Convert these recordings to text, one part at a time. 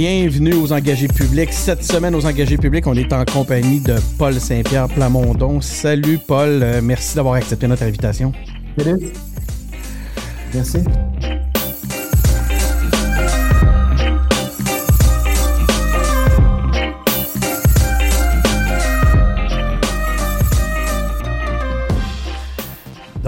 Bienvenue aux engagés publics. Cette semaine, aux engagés publics, on est en compagnie de Paul Saint-Pierre Plamondon. Salut Paul, euh, merci d'avoir accepté notre invitation. Salut. Merci.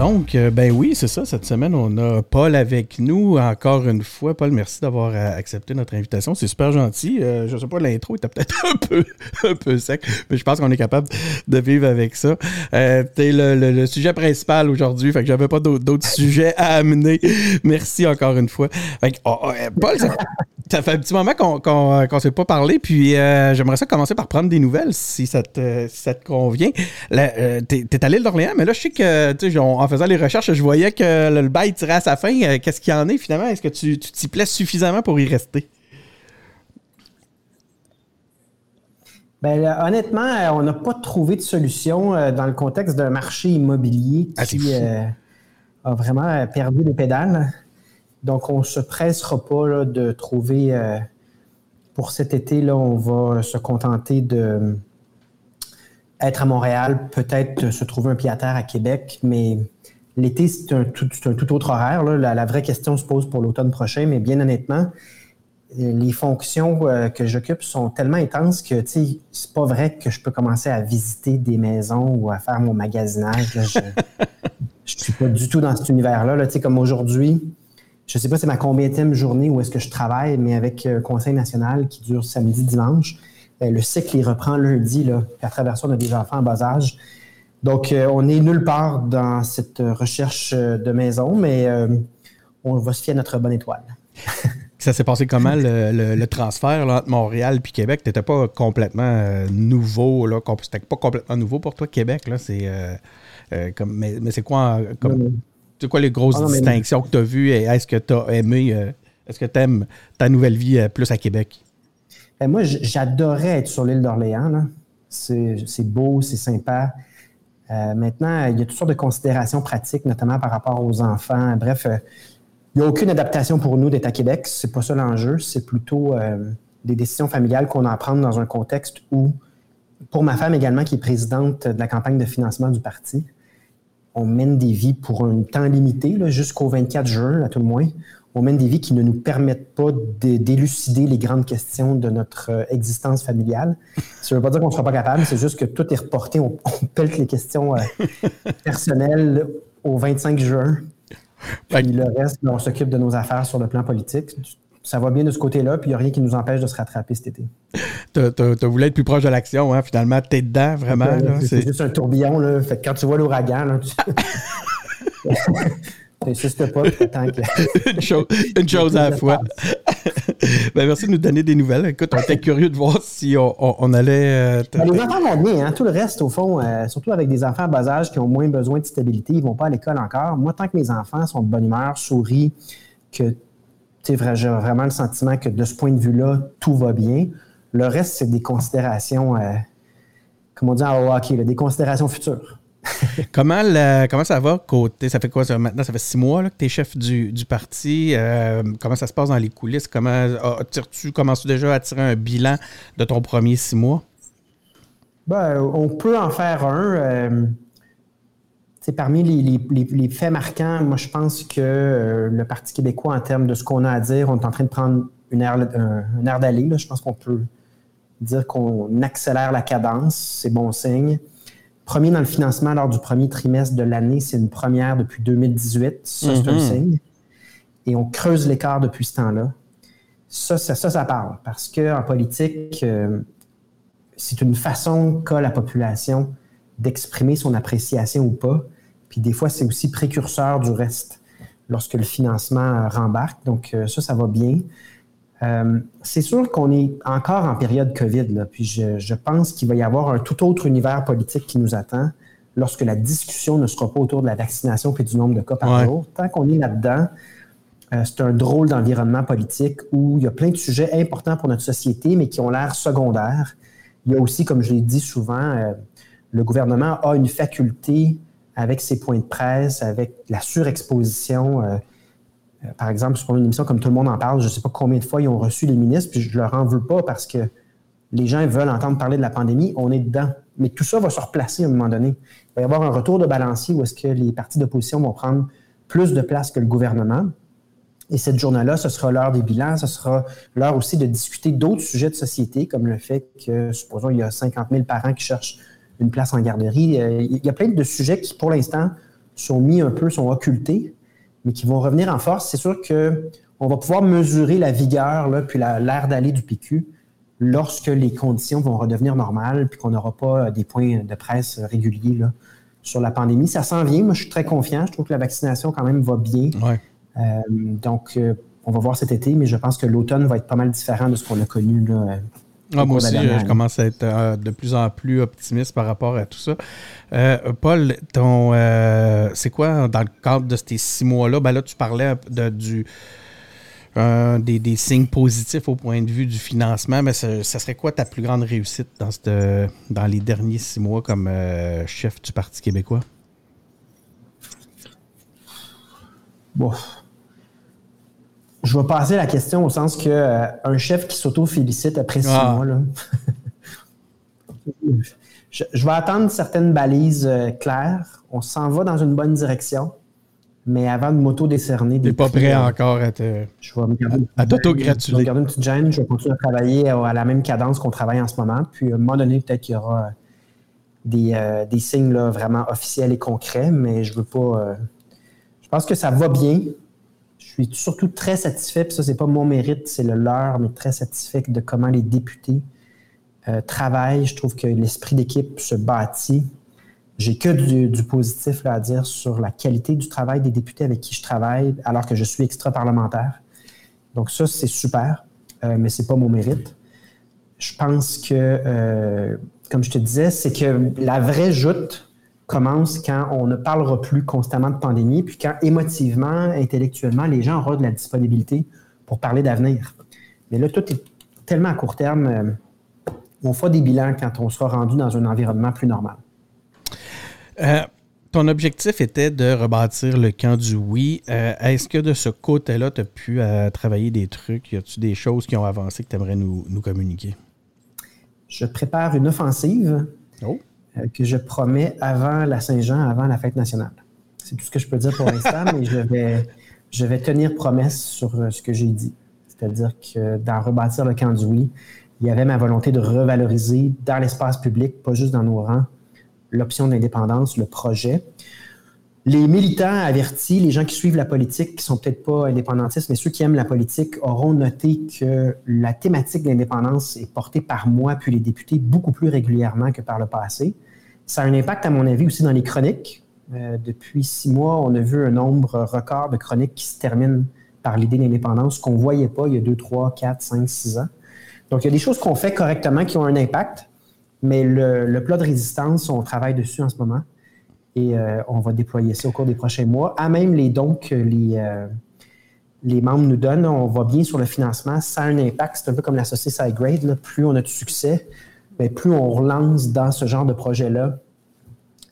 Donc, euh, ben oui, c'est ça. Cette semaine, on a Paul avec nous encore une fois. Paul, merci d'avoir euh, accepté notre invitation. C'est super gentil. Euh, je sais pas, l'intro était peut-être un peu, un peu sec, mais je pense qu'on est capable de vivre avec ça. Euh, le, le, sujet principal aujourd'hui, fait que j'avais pas d'autres sujets à amener. Merci encore une fois. Fait que, oh, oh, Paul, ça, ça, fait un petit moment qu'on qu qu s'est pas parlé, puis j'aimerais ça commencer par prendre des nouvelles si ça te, si ça te convient. T'es es à l'île d'Orléans, mais là, je sais que, tu en faisant les recherches, je voyais que le, bail tirait à sa fin. Euh, qu'est-ce qu'il y en est finalement? Est-ce que tu t'y plais suffisamment pour y rester? Ben, honnêtement, euh, on n'a pas trouvé de solution euh, dans le contexte d'un marché immobilier ah, qui a vraiment perdu les pédales. Donc, on ne se pressera pas là, de trouver pour cet été, là, on va se contenter de être à Montréal, peut-être se trouver un pied à terre à Québec, mais L'été, c'est un, tout, autre horaire. La, vraie question se pose pour l'automne prochain, mais bien honnêtement, les fonctions euh, que j'occupe sont tellement intenses que c'est pas vrai que je peux commencer à visiter des maisons ou à faire mon magasinage. Je, ne suis pas du tout dans cet univers-là. Là. Comme aujourd'hui, je sais pas c'est ma combienième journée où est-ce que je travaille, mais avec un Conseil national qui dure samedi, dimanche, euh, le cycle il reprend lundi. Là, à travers ça, on a des enfants en bas âge. Donc, euh, on est nulle part dans cette recherche euh, de maison, mais euh, on va se fier à notre bonne étoile. Ça s'est passé comment le, transfert entre Montréal et Québec? Tu n'étais pas complètement nouveau, là, c'était pas complètement nouveau pour toi, Québec, là, c'est comme mais, c'est quoi comme c'est quoi les grosses ah distinctions que tu as vues? Et est-ce que tu as aimé est-ce que tu aimes ta nouvelle vie plus à Québec? Ben, moi, j'adorais être sur l'île d'Orléans. C'est beau, c'est sympa. Euh, maintenant, il y a toutes sortes de considérations pratiques, notamment par rapport aux enfants. Bref, euh, il n'y a aucune adaptation pour nous d'être à Québec. C'est pas ça l'enjeu. C'est plutôt euh, des décisions familiales qu'on a à prendre dans un contexte où, pour ma femme également, qui est présidente de la campagne de financement du parti, on mène des vies pour un temps limité, jusqu'au 24 juin, à tout le moins on mène des vies qui ne nous permettent pas d'élucider les grandes questions de notre euh, existence familiale. Ça ne veut pas dire qu'on ne sera pas capable, c'est juste que tout est reporté. On, on pèle les questions euh, personnelles au 25 juin. Puis le reste, on s'occupe de nos affaires sur le plan politique. Ça va bien de ce côté-là, puis il n'y a rien qui nous empêche de se rattraper cet été. Tu voulu être plus proche de l'action, hein? finalement, tu es dedans, vraiment. C'est juste un tourbillon. Là. Fait quand tu vois l'ouragan, tu... N'insiste pas, une, chose, une chose à la fois. ben, merci de nous donner des nouvelles. Écoute, on était curieux de voir si on, allait. Euh, ben, les enfants vont bien, hein? tout le reste, au fond, euh, surtout avec des enfants à bas âge qui ont moins besoin de stabilité, ils ne vont pas à l'école encore. Moi, tant que mes enfants sont de bonne humeur, sourient, que j'ai vraiment le sentiment que de ce point de vue-là, tout va bien. Le reste, c'est des considérations, euh, comme on dit en hockey, des considérations futures. comment, comment ça va côté Ça fait quoi maintenant Ça fait six mois que tu es chef du, parti. Euh, comment ça se passe dans les coulisses? Comment tu commences déjà à tirer un bilan de ton premier six mois? Ben, On peut en faire un. Euh, parmi les, faits marquants, moi je pense que euh, le Parti québécois, en termes de ce qu'on a à dire, on est en train de prendre une aire, un, air d'aller. Je pense qu'on peut dire qu'on accélère la cadence. C'est bon signe. Premier dans le financement lors du premier trimestre de l'année, c'est une première depuis 2018. Ça, c'est un mhm. signe. Et on creuse l'écart depuis ce temps-là. Ça, ça, ça, parle. Parce qu'en politique, euh, c'est une façon qu'a la population d'exprimer son appréciation ou pas. Puis des fois, c'est aussi précurseur du reste lorsque le financement rembarque. Donc, euh, ça, ça va bien. Euh, c'est sûr qu'on est encore en période COVID, là, puis je, pense qu'il va y avoir un tout autre univers politique qui nous attend lorsque la discussion ne sera pas autour de la vaccination et du nombre de cas par jour. Tant qu'on est là-dedans, euh, c'est un drôle d'environnement politique où il y a plein de sujets importants pour notre société, mais qui ont l'air secondaires. Il y a aussi, comme je l'ai dit souvent, euh, le gouvernement a une faculté avec ses points de presse, avec la surexposition par exemple, sur une émission comme Tout le monde en parle, je ne sais pas combien de fois ils ont reçu les ministres, puis je leur en veux pas parce que les gens veulent entendre parler de la pandémie, on est dedans. Mais tout ça va se replacer à un moment donné. Il va y avoir un retour de balancier où est-ce que les partis d'opposition vont prendre plus de place que le gouvernement. Et cette journée-là, ce sera l'heure des bilans, ce sera l'heure aussi de discuter d'autres sujets de société, comme le fait que, supposons, il y a 50 000 parents qui cherchent une place en garderie. Euh, il y a plein de sujets qui, pour l'instant, sont mis un peu, sont occultés, mais qui vont revenir en force. C'est sûr qu'on va pouvoir mesurer la vigueur, là, puis l'air d'aller du PQ lorsque les conditions vont redevenir normales, puis qu'on n'aura pas euh, des points de presse réguliers là, sur la pandémie. Ça s'en vient. Moi, je suis très confiant. Je trouve que la vaccination, quand même, va bien. Euh, donc, on va voir cet été, mais je pense que l'automne va être pas mal différent de ce qu'on a connu. Là, ah, moi aussi, je commence à être de plus en plus optimiste par rapport à tout ça. Paul, ton, c'est quoi dans le cadre de ces six mois-là? Ben là, tu parlais de, du, des, signes positifs au point de vue du financement, mais ça, serait quoi ta plus grande réussite dans, cette, dans les derniers six mois comme euh, chef du Parti québécois? Bon. Je vais passer la question au sens que euh, un chef qui s'auto-félicite après six ah. mois, là, je, je, vais attendre certaines balises euh, claires. On s'en va dans une bonne direction. Mais avant de m'auto-décerner des. pas prêt euh, encore à te. Je vais me garder, à, Je vais garder une petite gêne. Je vais continuer à travailler à la même cadence qu'on travaille en ce moment. Puis à un moment donné, peut-être qu'il y aura des, euh, des signes là, vraiment officiels et concrets, mais je veux pas. Euh, je pense que ça va bien. Je suis surtout très satisfait, puis ça, c'est pas mon mérite, c'est le leur, mais très satisfait de comment les députés travaillent. Je trouve que l'esprit d'équipe se bâtit. J'ai que du, positif à dire sur la qualité du travail des députés avec qui je travaille, alors que je suis extra-parlementaire. Donc ça, c'est super, euh, mais ce n'est pas mon mérite. Je pense que, euh, comme je te disais, c'est que la vraie joute commence quand on ne parlera plus constamment de pandémie, puis quand émotivement, intellectuellement, les gens auront de la disponibilité pour parler d'avenir. Mais là, tout est tellement à court terme. Euh, on fera des bilans quand on sera rendu dans un environnement plus normal. Euh, ton objectif était de rebâtir le camp du oui. Euh, est-ce que de ce côté-là, tu as pu travailler des trucs? Y a-tu des choses qui ont avancé que tu aimerais nous, communiquer? Je prépare une offensive oh. Que je promets avant la Saint-Jean, avant la fête nationale. C'est tout ce que je peux dire pour l'instant, mais je vais, tenir promesse sur ce que j'ai dit. C'est-à-dire que dans rebâtir le camp du oui, il y avait ma volonté de revaloriser dans l'espace public, pas juste dans nos rangs, l'option d'indépendance, le projet. Les militants avertis, les gens qui suivent la politique, qui sont peut-être pas indépendantistes, mais ceux qui aiment la politique, auront noté que la thématique d'indépendance est portée par moi puis les députés beaucoup plus régulièrement que par le passé. Ça a un impact, à mon avis, aussi dans les chroniques. Euh, depuis six mois, on a vu un nombre record de chroniques qui se terminent par l'idée d'indépendance qu'on ne voyait pas il y a deux, trois, quatre, cinq, six ans. Donc, il y a des choses qu'on fait correctement qui ont un impact. Mais le, plat de résistance, on travaille dessus en ce moment et euh, on va déployer ça au cours des prochains mois. À même les dons que les, euh, les membres nous donnent, on va bien sur le financement. Ça a un impact. C'est un peu comme la société SideGrade. Plus on a de succès, mais plus on relance dans ce genre de projet-là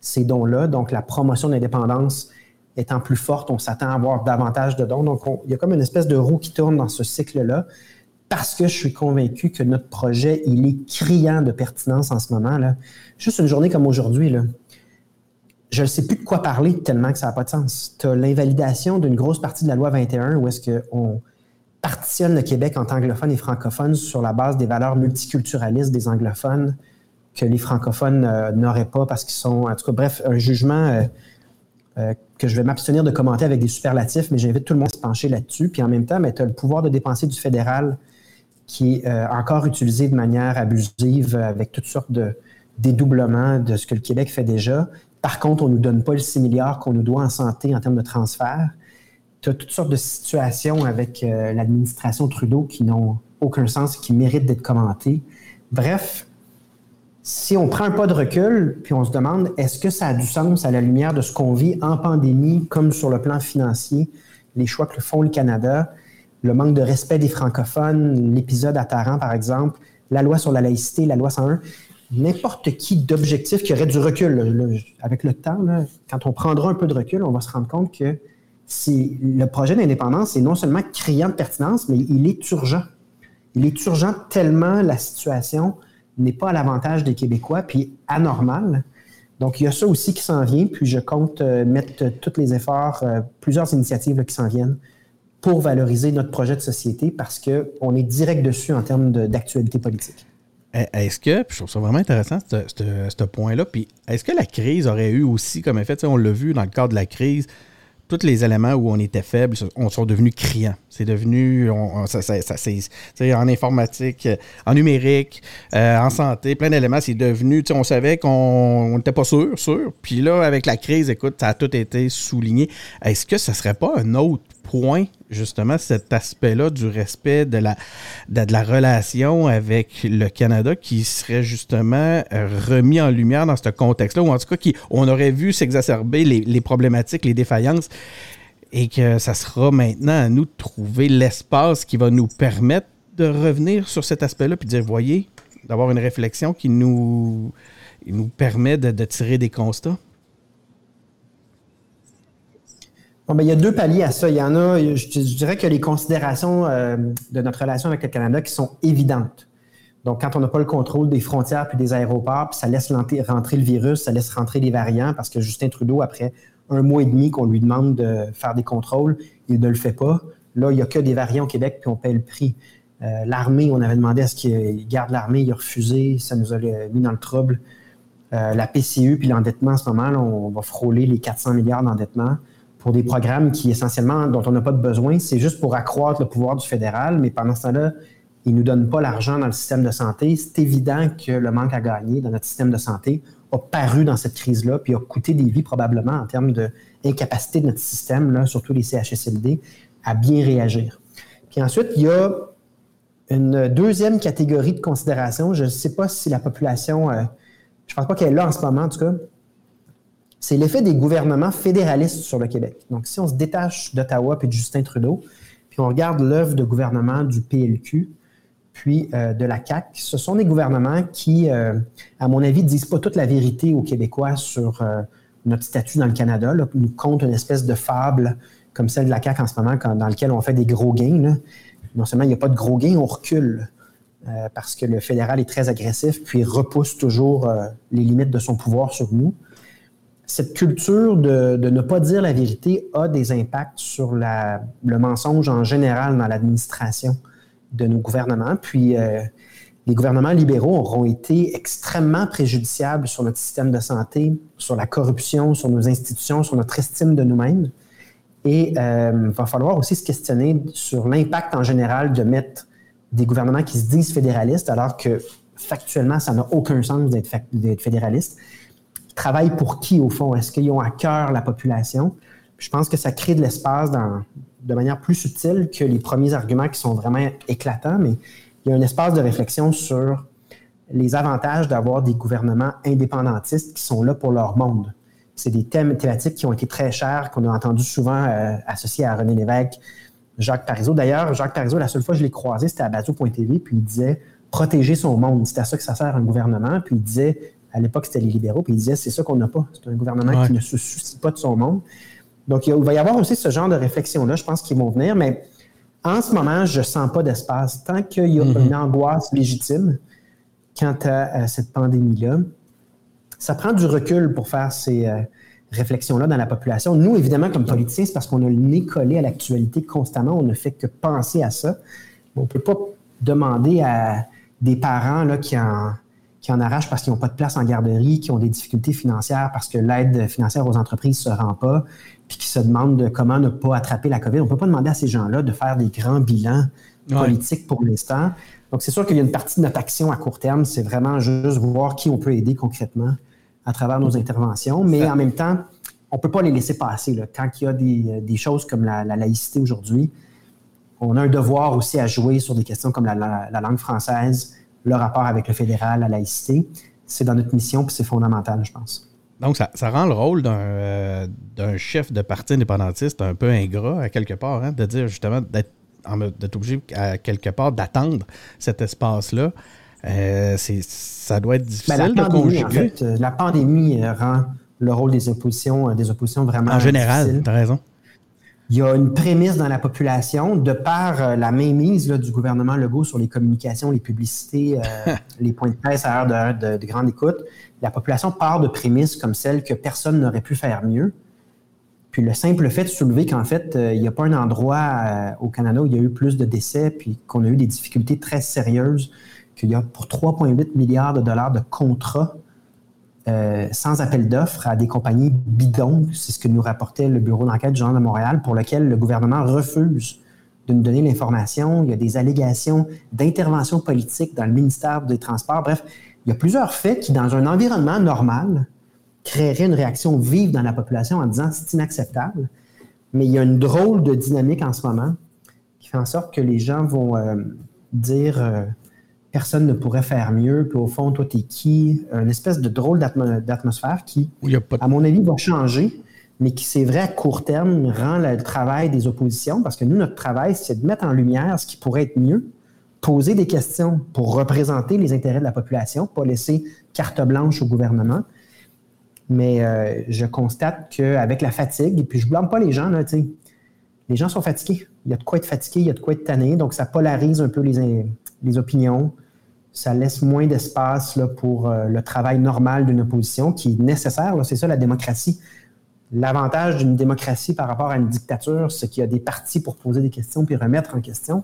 ces dons-là. Donc, la promotion de l'indépendance étant plus forte, on s'attend à avoir davantage de dons. Donc, il y a comme une espèce de roue qui tourne dans ce cycle-là parce que je suis convaincu que notre projet, il est criant de pertinence en ce moment. Là. Juste une journée comme aujourd'hui, là, je ne sais plus de quoi parler tellement que ça n'a pas de sens. Tu as l'invalidation d'une grosse partie de la loi 21 où est-ce qu'on partitionne le Québec entre anglophones et francophones sur la base des valeurs multiculturalistes des anglophones que les francophones euh, n'auraient pas parce qu'ils sont, en tout cas, bref, un jugement euh, euh, que je vais m'abstenir de commenter avec des superlatifs, mais j'invite tout le monde à se pencher là-dessus. Puis en même temps, tu as le pouvoir de dépenser du fédéral qui est encore utilisé de manière abusive avec toutes sortes de dédoublements de ce que le Québec fait déjà. Par contre, on ne nous donne pas le 6 milliards qu'on nous doit en santé en termes de transfert. Tu as toutes sortes de situations avec euh, l'administration Trudeau qui n'ont aucun sens, qui méritent d'être commentées. Bref, si on prend un pas de recul, puis on se demande, est-ce que ça a du sens à la lumière de ce qu'on vit en pandémie, comme sur le plan financier, les choix que font le Canada, le manque de respect des francophones, l'épisode à Taran, par exemple, la loi sur la laïcité, la loi 101, n'importe qui d'objectif qui aurait du recul. avec le temps, quand on prendra un peu de recul, on va se rendre compte que le projet d'indépendance est non seulement criant de pertinence, mais il est urgent. Il est urgent tellement la situation n'est pas à l'avantage des Québécois, puis anormale. Donc, il y a ça aussi qui s'en vient, puis je compte euh, mettre tous les efforts, euh, plusieurs initiatives qui s'en viennent pour valoriser notre projet de société parce qu'on est direct dessus en termes d'actualité politique. Eh, est-ce que, je trouve ça vraiment intéressant, ce point-là, puis est-ce que la crise aurait eu aussi comme effet, on l'a vu dans le cadre de la crise, tous les éléments où on était faible on sont devenus criants. C'est devenu, ça, en informatique, en numérique, euh, en santé, plein d'éléments, c'est devenu, on savait qu'on n'était pas sûr, sûr. Puis là, avec la crise, écoute, ça a tout été souligné. Est-ce que ça serait pas un autre point, justement, cet aspect-là du respect de la, de, la relation avec le Canada qui serait justement remis en lumière dans ce contexte-là, ou en tout cas, qui, on aurait vu s'exacerber les, problématiques, les défaillances et que ça sera maintenant à nous de trouver l'espace qui va nous permettre de revenir sur cet aspect-là puis de dire, voyez, d'avoir une réflexion qui nous, nous permet de, tirer des constats? Ben, il y a deux paliers à ça. Il y en a, je, dirais que les considérations euh, de notre relation avec le Canada qui sont évidentes. Donc, quand on n'a pas le contrôle des frontières puis des aéroports, puis ça laisse rentrer le virus, ça laisse rentrer les variants, parce que Justin Trudeau, après un mois et demi qu'on lui demande de faire des contrôles, il ne le fait pas. Là, il n'y a que des variants au Québec, puis on paie le prix. Euh, l'armée, on avait demandé à ce qu'il garde l'armée, il a refusé, ça nous a mis dans le trouble. Euh, la PCU, puis l'endettement en ce moment, on va frôler les 400 milliards d'endettement pour des programmes qui, essentiellement, dont on n'a pas de besoin. C'est juste pour accroître le pouvoir du fédéral, mais pendant ce temps-là, ils ne nous donnent pas l'argent dans le système de santé. C'est évident que le manque à gagner dans notre système de santé a paru dans cette crise-là, puis a coûté des vies probablement en termes d'incapacité de, notre système, surtout les CHSLD, à bien réagir. Puis ensuite, il y a une deuxième catégorie de considération. Je ne sais pas si la population, euh, je ne pense pas qu'elle est là en ce moment en tout cas, c'est l'effet des gouvernements fédéralistes sur le Québec. Donc, si on se détache d'Ottawa et de Justin Trudeau, puis on regarde l'œuvre de gouvernement du PLQ, puis euh, de la CAC. Ce sont des gouvernements qui, euh, à mon avis, disent pas toute la vérité aux Québécois sur euh, notre statut dans le Canada. Là, nous comptent une espèce de fable comme celle de la CAC en ce moment, dans laquelle on fait des gros gains. Non seulement il n'y a pas de gros gains, on recule parce que le fédéral est très agressif, puis repousse toujours les limites de son pouvoir sur nous. Cette culture de, ne pas dire la vérité a des impacts sur le mensonge en général dans l'administration de nos gouvernements. Puis euh, les gouvernements libéraux auront été extrêmement préjudiciables sur notre système de santé, sur la corruption, sur nos institutions, sur notre estime de nous-mêmes. Et il euh, va falloir aussi se questionner sur l'impact en général de mettre des gouvernements qui se disent fédéralistes, alors que factuellement, ça n'a aucun sens d'être fédéraliste. Travaillent pour qui, au fond? Est-ce qu'ils ont à cœur la population? Je pense que ça crée de l'espace de manière plus subtile que les premiers arguments qui sont vraiment éclatants, mais il y a un espace de réflexion sur les avantages d'avoir des gouvernements indépendantistes qui sont là pour leur monde. C'est des thèmes thématiques qui ont été très chers, qu'on a entendu souvent euh, associés à René Lévesque, Jacques Parizeau. D'ailleurs, Jacques Parizeau, la seule fois que je l'ai croisé, c'était à bateau.tv, puis il disait protéger son monde. C'est à ça que ça sert un gouvernement. Puis il disait, à l'époque, c'était les libéraux, puis il disait c'est ça qu'on n'a pas. C'est un gouvernement qui ne se soucie pas de son monde. Donc, il va y avoir aussi ce genre de réflexion-là, je pense qu'ils vont venir, mais en ce moment, je ne sens pas d'espace. Tant qu'il y a mm-hmm. une angoisse légitime quant à, cette pandémie-là, ça prend du recul pour faire ces euh, réflexions-là dans la population. Nous, évidemment, comme politiciens, c'est parce qu'on a le nez collé à l'actualité constamment, on ne fait que penser à ça. On ne peut pas demander à des parents là, qui en qui en arrachent parce qu'ils n'ont pas de place en garderie, qui ont des difficultés financières parce que l'aide financière aux entreprises ne se rend pas, puis qui se demandent comment ne pas attraper la COVID. On ne peut pas demander à ces gens-là de faire des grands bilans politiques pour l'instant. Donc, c'est sûr qu'il y a une partie de notre action à court terme, c'est vraiment juste voir qui on peut aider concrètement à travers nos interventions, mais en même temps, on ne peut pas les laisser passer. Là. Quand il y a des, choses comme la, laïcité aujourd'hui, on a un devoir aussi à jouer sur des questions comme la, langue française, le rapport avec le fédéral, la laïcité. C'est dans notre mission, puis c'est fondamental, je pense. Donc, ça, rend le rôle euh, d'un chef de parti indépendantiste un peu ingrat, à quelque part, hein, de dire justement d'être obligé, à quelque part, d'attendre cet espace-là. Euh, ça doit être ben, difficile de conjuguer. Euh, la pandémie rend le rôle des oppositions, des oppositions vraiment. En général, tu as raison. Il y a une prémisse dans la population, de par euh, la mainmise là, du gouvernement Legault sur les communications, les publicités, euh, les points de presse à l'heure de, de, grande écoute, la population part de prémices comme celle que personne n'aurait pu faire mieux. Puis le simple fait de soulever qu'en fait, euh, il n'y a pas un endroit au Canada où il y a eu plus de décès, puis qu'on a eu des difficultés très sérieuses, qu'il y a pour 3,8 milliards de dollars de contrats euh, sans appel d'offres à des compagnies bidons. C'est ce que nous rapportait le bureau d'enquête du Journal de Montréal, pour lequel le gouvernement refuse de nous donner l'information. Il y a des allégations d'intervention politique dans le ministère des Transports. Bref, il y a plusieurs faits qui, dans un environnement normal, créeraient une réaction vive dans la population en disant c'est inacceptable. Mais il y a une drôle de dynamique en ce moment qui fait en sorte que les gens vont euh, dire euh, personne ne pourrait faire mieux, puis au fond, toi, t'es qui? Une espèce de drôle d'atmosphère qui, à mon avis, va changer, mais qui, c'est vrai, à court terme, rend le travail des oppositions, parce que nous, notre travail, c'est de mettre en lumière ce qui pourrait être mieux, poser des questions pour représenter les intérêts de la population, pas laisser carte blanche au gouvernement. Mais euh, je constate qu'avec la fatigue, et puis je ne blâme pas les gens, là, les gens sont fatigués. Il y a de quoi être fatigué, il y a de quoi être tanné, donc ça polarise un peu les, les opinions. Ça laisse moins d'espace pour euh, le travail normal d'une opposition qui est nécessaire. C'est ça la démocratie. L'avantage d'une démocratie par rapport à une dictature, c'est qu'il y a des partis pour poser des questions puis remettre en question.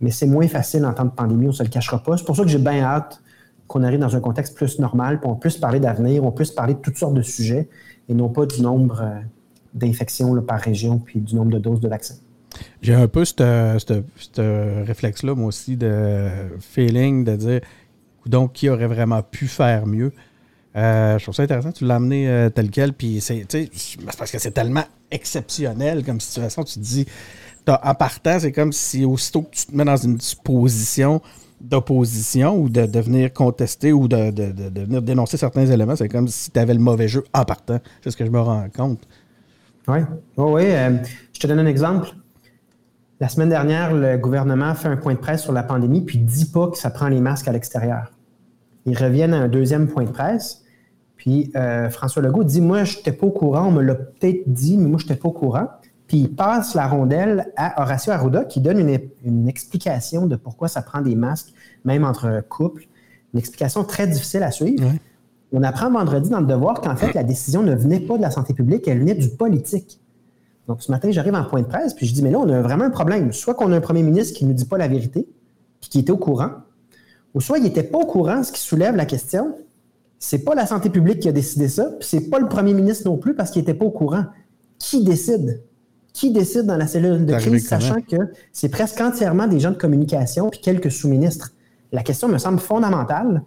Mais c'est moins facile en temps de pandémie, on ne se le cachera pas. C'est pour ça que j'ai bien hâte qu'on arrive dans un contexte plus normal, puis on puisse parler d'avenir, on puisse parler de toutes sortes de sujets et non pas du nombre euh, d'infections par région puis du nombre de doses de vaccins. J'ai un peu ce réflexe-là, moi aussi, de feeling, de dire, donc, qui aurait vraiment pu faire mieux? Euh, je trouve ça intéressant, tu l'as amené euh, tel quel, puis c'est parce que c'est tellement exceptionnel comme situation, tu te dis, en partant, c'est comme si aussitôt que tu te mets dans une position d'opposition ou de, de, venir contester ou de, venir dénoncer certains éléments, c'est comme si tu avais le mauvais jeu en partant. C'est ce que je me rends compte. Oui, oui, euh, je te donne un exemple. La semaine dernière, le gouvernement fait un point de presse sur la pandémie, puis ne dit pas que ça prend les masques à l'extérieur. Ils reviennent à un deuxième point de presse, puis euh, François Legault dit Moi, je n'étais pas au courant, on me l'a peut-être dit, mais moi, je n'étais pas au courant. Puis il passe la rondelle à Horacio Arruda qui donne une, explication de pourquoi ça prend des masques, même entre couples. Une explication très difficile à suivre. On apprend vendredi dans le devoir qu'en fait, la décision ne venait pas de la santé publique, elle venait du politique. Donc, ce matin, j'arrive en point de presse, puis je dis, mais là, on a vraiment un problème. Soit qu'on a un premier ministre qui ne nous dit pas la vérité, puis qui était au courant, ou soit il n'était pas au courant, ce qui soulève la question. C'est pas la santé publique qui a décidé ça, puis c'est pas le premier ministre non plus parce qu'il n'était pas au courant. Qui décide? Qui décide dans la cellule de crise, sachant que c'est presque entièrement des gens de communication puis quelques sous-ministres? La question me semble fondamentale.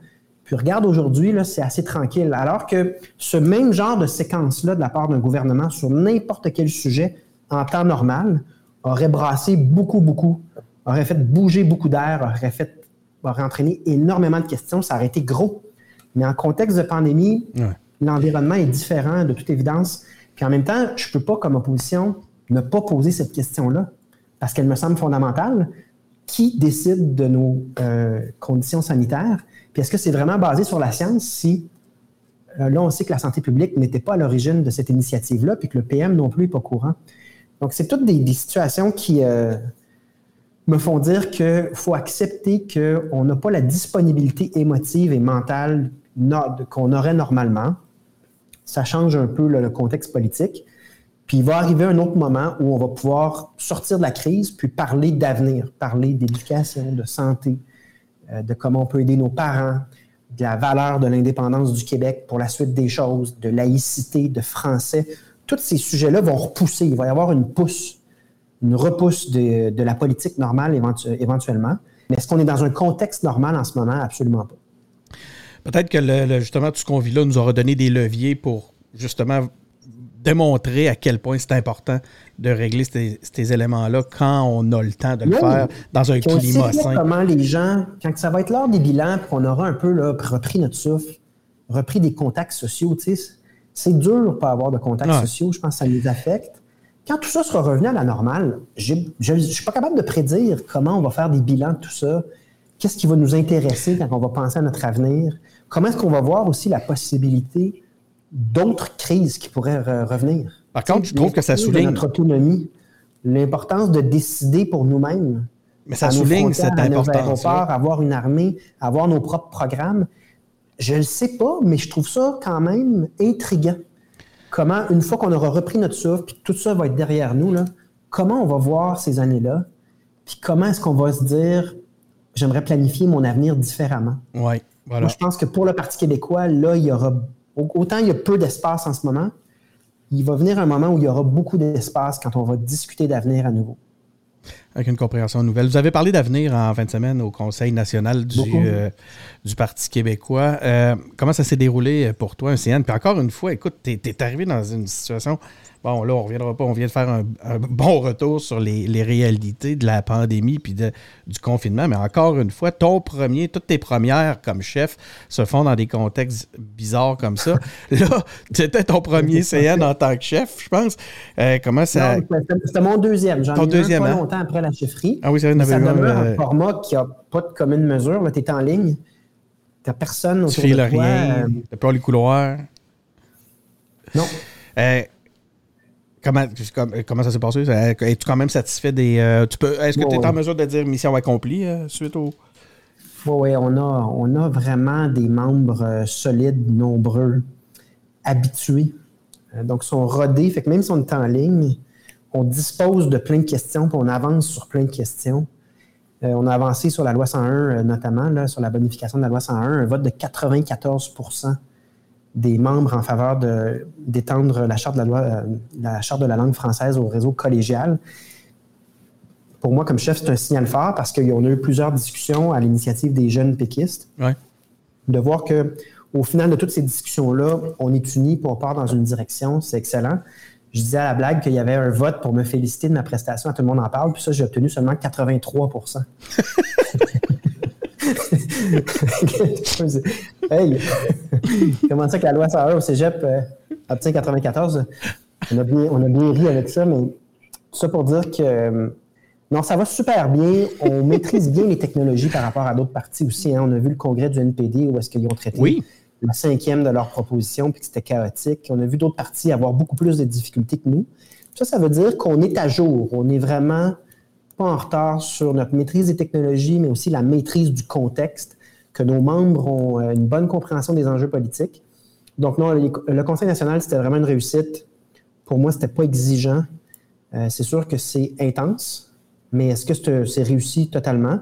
Puis regarde aujourd'hui, c'est assez tranquille. Alors que ce même genre de séquence-là de la part d'un gouvernement sur n'importe quel sujet en temps normal aurait brassé beaucoup, beaucoup, aurait fait bouger beaucoup d'air, aurait fait aurait entraîné énormément de questions, ça aurait été gros. Mais en contexte de pandémie, l'environnement est différent de toute évidence. Puis en même temps, je ne peux pas, comme opposition, ne pas poser cette question-là parce qu'elle me semble fondamentale. Qui décide de nos euh, conditions sanitaires? Puis est-ce que c'est vraiment basé sur la science si euh, là, on sait que la santé publique n'était pas à l'origine de cette initiative-là, puis que le PM non plus n'est pas courant? Donc, c'est toutes des, situations qui euh, me font dire qu'il faut accepter qu'on n'a pas la disponibilité émotive et mentale qu'on aurait normalement. Ça change un peu le contexte politique. Puis il va arriver un autre moment où on va pouvoir sortir de la crise, puis parler d'avenir, parler d'éducation, de santé, de comment on peut aider nos parents, de la valeur de l'indépendance du Québec pour la suite des choses, de laïcité, de français. Tous ces sujets-là vont repousser. Il va y avoir une pousse, une repousse de, la politique normale éventuellement. Mais est-ce qu'on est dans un contexte normal en ce moment? Absolument pas. Peut-être que justement tout ce qu'on vit là nous aura donné des leviers pour justement démontrer à quel point c'est important de régler ces, éléments-là quand on a le temps de le faire dans un climat sain. Comment les gens, quand ça va être l'heure des bilans, qu'on aura un peu là, repris notre souffle, repris des contacts sociaux, c'est dur de pas avoir de contacts sociaux, je pense que ça nous affecte. Quand tout ça sera revenu à la normale, je ne suis pas capable de prédire comment on va faire des bilans de tout ça. Qu'est-ce qui va nous intéresser quand on va penser à notre avenir? Comment est-ce qu'on va voir aussi la possibilité d'autres crises qui pourraient revenir. Par contre, je trouve que ça souligne. Notre autonomie. l'importance de décider pour nous-mêmes. Mais ça souligne cette importance. avoir une armée, avoir nos propres programmes. Je ne le sais pas, mais je trouve ça quand même intriguant. Comment, une fois qu'on aura repris notre souffle, puis tout ça va être derrière nous, là, comment on va voir ces années-là, puis comment est-ce qu'on va se dire, j'aimerais planifier mon avenir différemment? Oui, voilà. Moi, je pense que pour le Parti québécois, là, il y aura, autant il y a peu d'espace en ce moment, il va venir un moment où il y aura beaucoup d'espace quand on va discuter d'avenir à nouveau. Avec une compréhension nouvelle. Vous avez parlé d'avenir en fin de semaine au Conseil national du, euh, du Parti québécois. Euh, comment ça s'est déroulé pour toi, un CN? Puis encore une fois, écoute, tu es, arrivé dans une situation Bon, là, on ne reviendra pas. On vient de faire un, bon retour sur les, réalités de la pandémie puis du confinement. Mais encore une fois, ton premier, toutes tes premières comme chef se font dans des contextes bizarres comme ça. là, c'était ton premier CN en tant que chef, je pense. Euh, comment ça. C'était mon deuxième. J'en ai deuxième, pas hein? longtemps après la Ah oui, c'est vrai, Ça demeure un euh, format qui n'a pas de commune mesure. Tu es en ligne. Tu n'as personne autour tu de toi. rien. Tu n'as pas les couloirs. Non. Euh, Comment, comment ça s'est passé? Es-tu quand même satisfait des. Euh, tu peux, est-ce que tu es en mesure de dire mission accomplie euh, suite au. Oui, on a, on a vraiment des membres euh, solides, nombreux, habitués. donc, ils sont rodés. Fait que même si on est en ligne, on dispose de plein de questions, puis on avance sur plein de questions. on a avancé sur la loi 101, notamment, là, sur la bonification de la loi 101, un vote de 94% des membres en faveur d'étendre la charte de la loi, euh, la charte de la langue française au réseau collégial. Pour moi, comme chef, c'est un signal fort parce qu'on a eu plusieurs discussions à l'initiative des jeunes péquistes. De voir que au final de toutes ces discussions-là, on est unis pour part dans une direction, c'est excellent. Je disais à la blague qu'il y avait un vote pour me féliciter de ma prestation, tout le monde en parle, puis ça, j'ai obtenu seulement 83 hey! Comment ça que la loi 101 au cégep euh, obtient 94? On a, bien, on a bien ri avec ça, mais tout ça pour dire que euh, non, ça va super bien. On maîtrise bien les technologies par rapport à d'autres partis aussi. Hein. On a vu le congrès du NPD où est-ce qu'ils ont traité oui. Le cinquième de leur proposition puis que c'était chaotique. On a vu d'autres partis avoir beaucoup plus de difficultés que nous. Ça, ça veut dire qu'on est à jour. On est vraiment pas en retard sur notre maîtrise des technologies, mais aussi la maîtrise du contexte, que nos membres ont euh, une bonne compréhension des enjeux politiques. Donc, non, le Conseil national, c'était vraiment une réussite. Pour moi, ce n'était pas exigeant. Euh, c'est sûr que c'est intense, mais est-ce que c'est réussi totalement?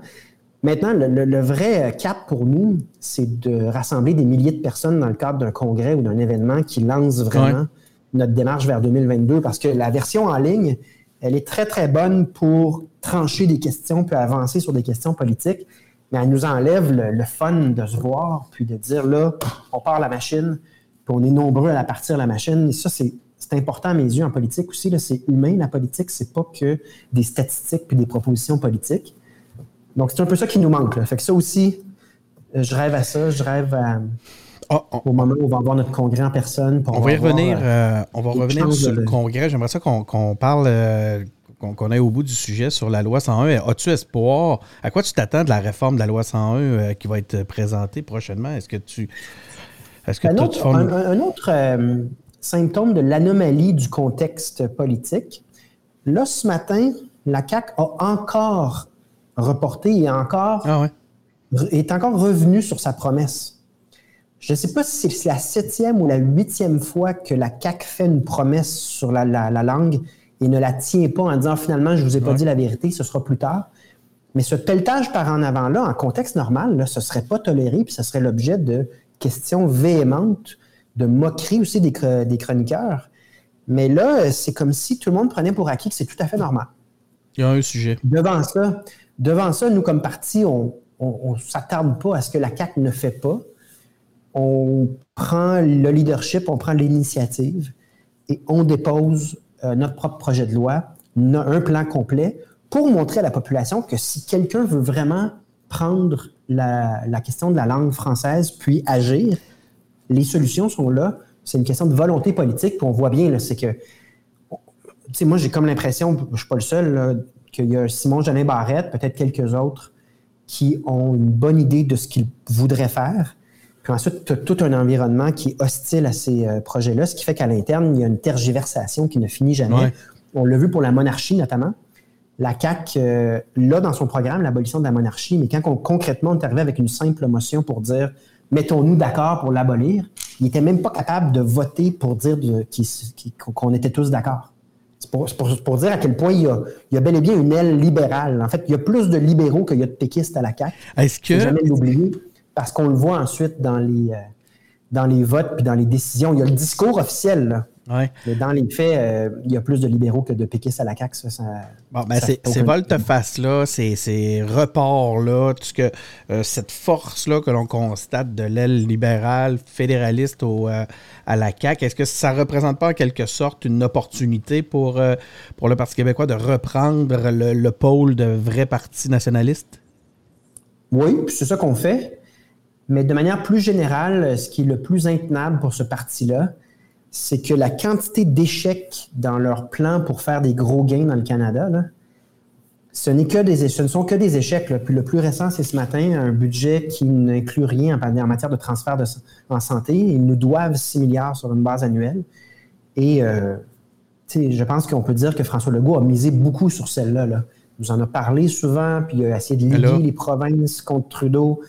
Maintenant, le, vrai cap pour nous, c'est de rassembler des milliers de personnes dans le cadre d'un congrès ou d'un événement qui lance vraiment notre démarche vers 2022, parce que la version en ligne, elle est très, très bonne pour trancher des questions, puis avancer sur des questions politiques, mais elle nous enlève le, fun de se voir, puis de dire là, on part la machine, puis on est nombreux à la partir la machine. Et ça, c'est important à mes yeux en politique aussi. C'est humain, la politique, c'est pas que des statistiques puis des propositions politiques. Donc, c'est un peu ça qui nous manque. Fait que ça aussi, je rêve à ça, je rêve à, ah, au moment où on va avoir notre congrès en personne. on, va revenir, euh, on va revenir sur le congrès. J'aimerais ça qu'on parle, euh, qu'on aille au bout du sujet sur la loi 101. As-tu espoir? À quoi tu t'attends de la réforme de la loi 101 euh, qui va être présentée prochainement? Est-ce que tu. Est-ce que un, autre, un, autre symptôme de l'anomalie du contexte politique. Là, ce matin, la CAQ a encore reporté et encore, ah est encore revenu sur sa promesse je ne sais pas si c'est la septième ou la huitième fois que la CAC fait une promesse sur la, langue et ne la tient pas en disant finalement, je ne vous ai pas dit la vérité, ce sera plus tard. Mais ce pelletage par en avant-là, en contexte normal, ce ne serait pas toléré, puis ce serait l'objet de questions véhémentes, de moqueries aussi des, chroniqueurs. Mais là, c'est comme si tout le monde prenait pour acquis que c'est tout à fait normal. Il y a un sujet. Devant ça, devant ça nous, comme parti, on ne s'attarde pas à ce que la CAC ne fait pas on prend le leadership, on prend l'initiative et on dépose euh, notre propre projet de loi, un plan complet pour montrer à la population que si quelqu'un veut vraiment prendre la, question de la langue française puis agir, les solutions sont là. C'est une question de volonté politique. on voit bien, c'est que, tu sais, moi, j'ai comme l'impression, je ne suis pas le seul, qu'il y a Simon Jeannin Barrette, peut-être quelques autres, qui ont une bonne idée de ce qu'ils voudraient faire, ensuite, tu as tout un environnement qui est hostile à ces euh, projets-là, ce qui fait qu'à l'interne, il y a une tergiversation qui ne finit jamais. on l'a vu pour la monarchie notamment. La CAQ euh, l'a dans son programme, l'abolition de la monarchie, mais quand concrètement on est arrivé avec une simple motion pour dire mettons-nous d'accord pour l'abolir, il n'était même pas capable de voter pour dire qu'on était tous d'accord. C'est pour, dire à quel point il y, a, bel et bien une aile libérale. En fait, il y a plus de libéraux qu'il y a de péquistes à la CAQ. Est-ce que... jamais l'oublier, parce qu'on le voit ensuite dans les, euh, dans les votes puis dans les décisions. Il y a le discours officiel, là. Mais dans les faits, euh, il y a plus de libéraux que de péquistes à la CAQ. Ça, bon, ben ces volte-face-là, ces, reports-là, que, euh, cette force-là que l'on constate de l'aile libérale fédéraliste au, euh, à la CAQ, est-ce que ça ne représente pas en quelque sorte une opportunité pour, pour le Parti québécois de reprendre le, le pôle de vrai parti nationaliste? Oui, c'est ça qu'on fait. Mais de manière plus générale, ce qui est le plus intenable pour ce parti-là, c'est que la quantité d'échecs dans leur plan pour faire des gros gains dans le Canada, ce, que des, ce ne sont que des échecs. Puis le plus récent, c'est ce matin, un budget qui n'inclut rien en, matière de transfert de, en santé. Ils nous doivent 6 milliards sur une base annuelle. Et euh, je pense qu'on peut dire que François Legault a misé beaucoup sur celle-là. Là. Il nous en a parlé souvent, puis il a essayé de liguer les provinces contre Trudeau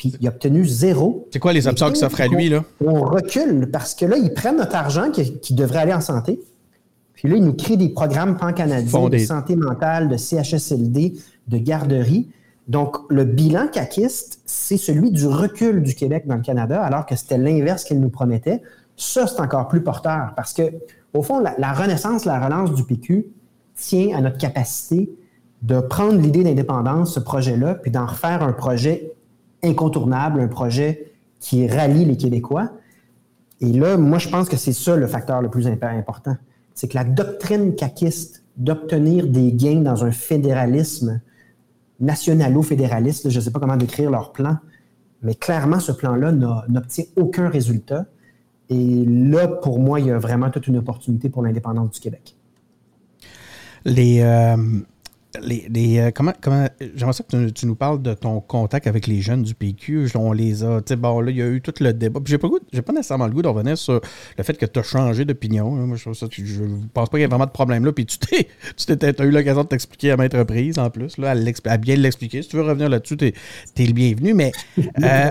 puis il a obtenu zéro. C'est quoi les options qui s'offrent à lui, là? On recule parce que là, ils prennent notre argent qui, devrait aller en santé. Puis là, ils nous créent des programmes pan-canadiens de santé mentale, de CHSLD, de garderie. Donc, le bilan caquiste, c'est celui du recul du Québec dans le Canada, alors que c'était l'inverse qu'il nous promettait. Ça, c'est encore plus porteur parce que, au fond, la, la renaissance, la relance du PQ tient à notre capacité de prendre l'idée d'indépendance, ce projet-là, puis d'en refaire un projet incontournable, un projet qui rallie les Québécois. Et là, moi, je pense que c'est ça le facteur le plus important. C'est que la doctrine caquiste d'obtenir des gains dans un fédéralisme nationalo-fédéraliste, je ne sais pas comment décrire leur plan, mais clairement, ce plan-là n'obtient aucun résultat. Et là, pour moi, il y a vraiment toute une opportunité pour l'indépendance du Québec. Les, euh, les, euh, comment, comment, j'aimerais ça que tu, nous parles de ton contact avec les jeunes du PQ. On les a. Bon, là, il y a eu tout le débat. J'ai pas, pas nécessairement le goût de revenir sur le fait que tu as changé d'opinion. Moi, je, je pense pas qu'il y ait vraiment de problème là. Puis tu t'es, tu as eu l'occasion de t'expliquer à maintes reprises en plus, là, à, bien l'expliquer. Si tu veux revenir là-dessus, tu es, le bienvenu. Mais. Euh,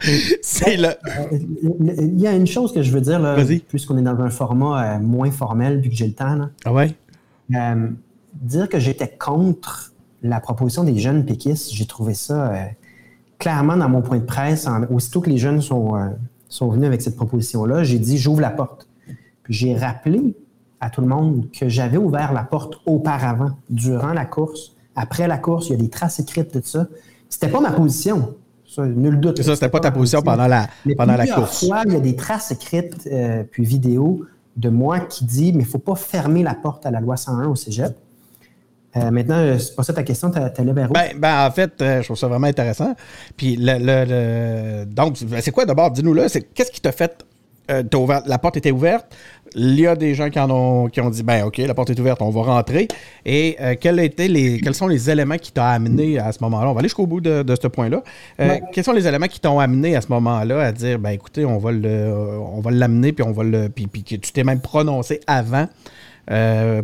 c'est le... Il y a une chose que je veux dire, là, puisqu'on est dans un format euh, moins formel, vu que j'ai le temps. Là. Ah ouais? Euh, dire que j'étais contre la proposition des jeunes péquistes, j'ai trouvé ça euh, clairement dans mon point de presse. aussitôt que les jeunes sont, euh, sont venus avec cette proposition-là, j'ai dit j'ouvre la porte. Puis j'ai rappelé à tout le monde que j'avais ouvert la porte auparavant, durant la course. Après la course, il y a des traces écrites de ça. C'était pas ma position. Ça, nul doute. Ça, c'était pas, ta position pendant la, pendant la course. Fois, il y a des traces écrites puis vidéos de moi qui dit, mais il ne faut pas fermer la porte à la loi 101 au cégep. Euh, maintenant, euh, c'est pas ça ta question, tu as, vers ben, ben, en fait, euh, je trouve ça vraiment intéressant. Puis, le, donc, c'est quoi d'abord, dis-nous là, c'est qu'est-ce qui t'a fait euh, la porte était ouverte. Il y a des gens qui, ont, qui ont dit ben OK, la porte est ouverte, on va rentrer. Et euh, quels, étaient les, quels sont les éléments qui t'ont amené à ce moment-là? On va aller jusqu'au bout de, ce point-là. Euh, quels sont les éléments qui t'ont amené à ce moment-là à dire ben écoutez, on va le on va l'amener, puis on va le. Puis, puis que tu t'es même prononcé avant